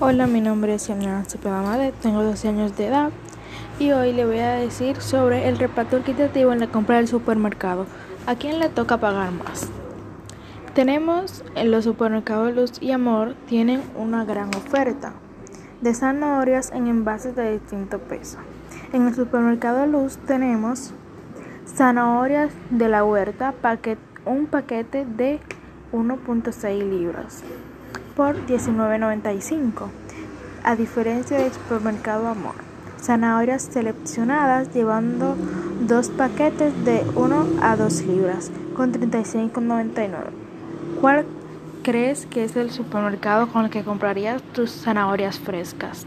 Hola, mi nombre es Yamina Cepeda tengo 12 años de edad y hoy le voy a decir sobre el reparto equitativo en la compra del supermercado. ¿A quién le toca pagar más? Tenemos en los supermercados Luz y Amor tienen una gran oferta de zanahorias en envases de distinto peso. En el supermercado Luz tenemos zanahorias de la huerta, un paquete de 1.6 libras por $19.95, a diferencia del supermercado Amor. Zanahorias seleccionadas llevando dos paquetes de 1 a 2 libras con $35.99. ¿Cuál crees que es el supermercado con el que comprarías tus zanahorias frescas?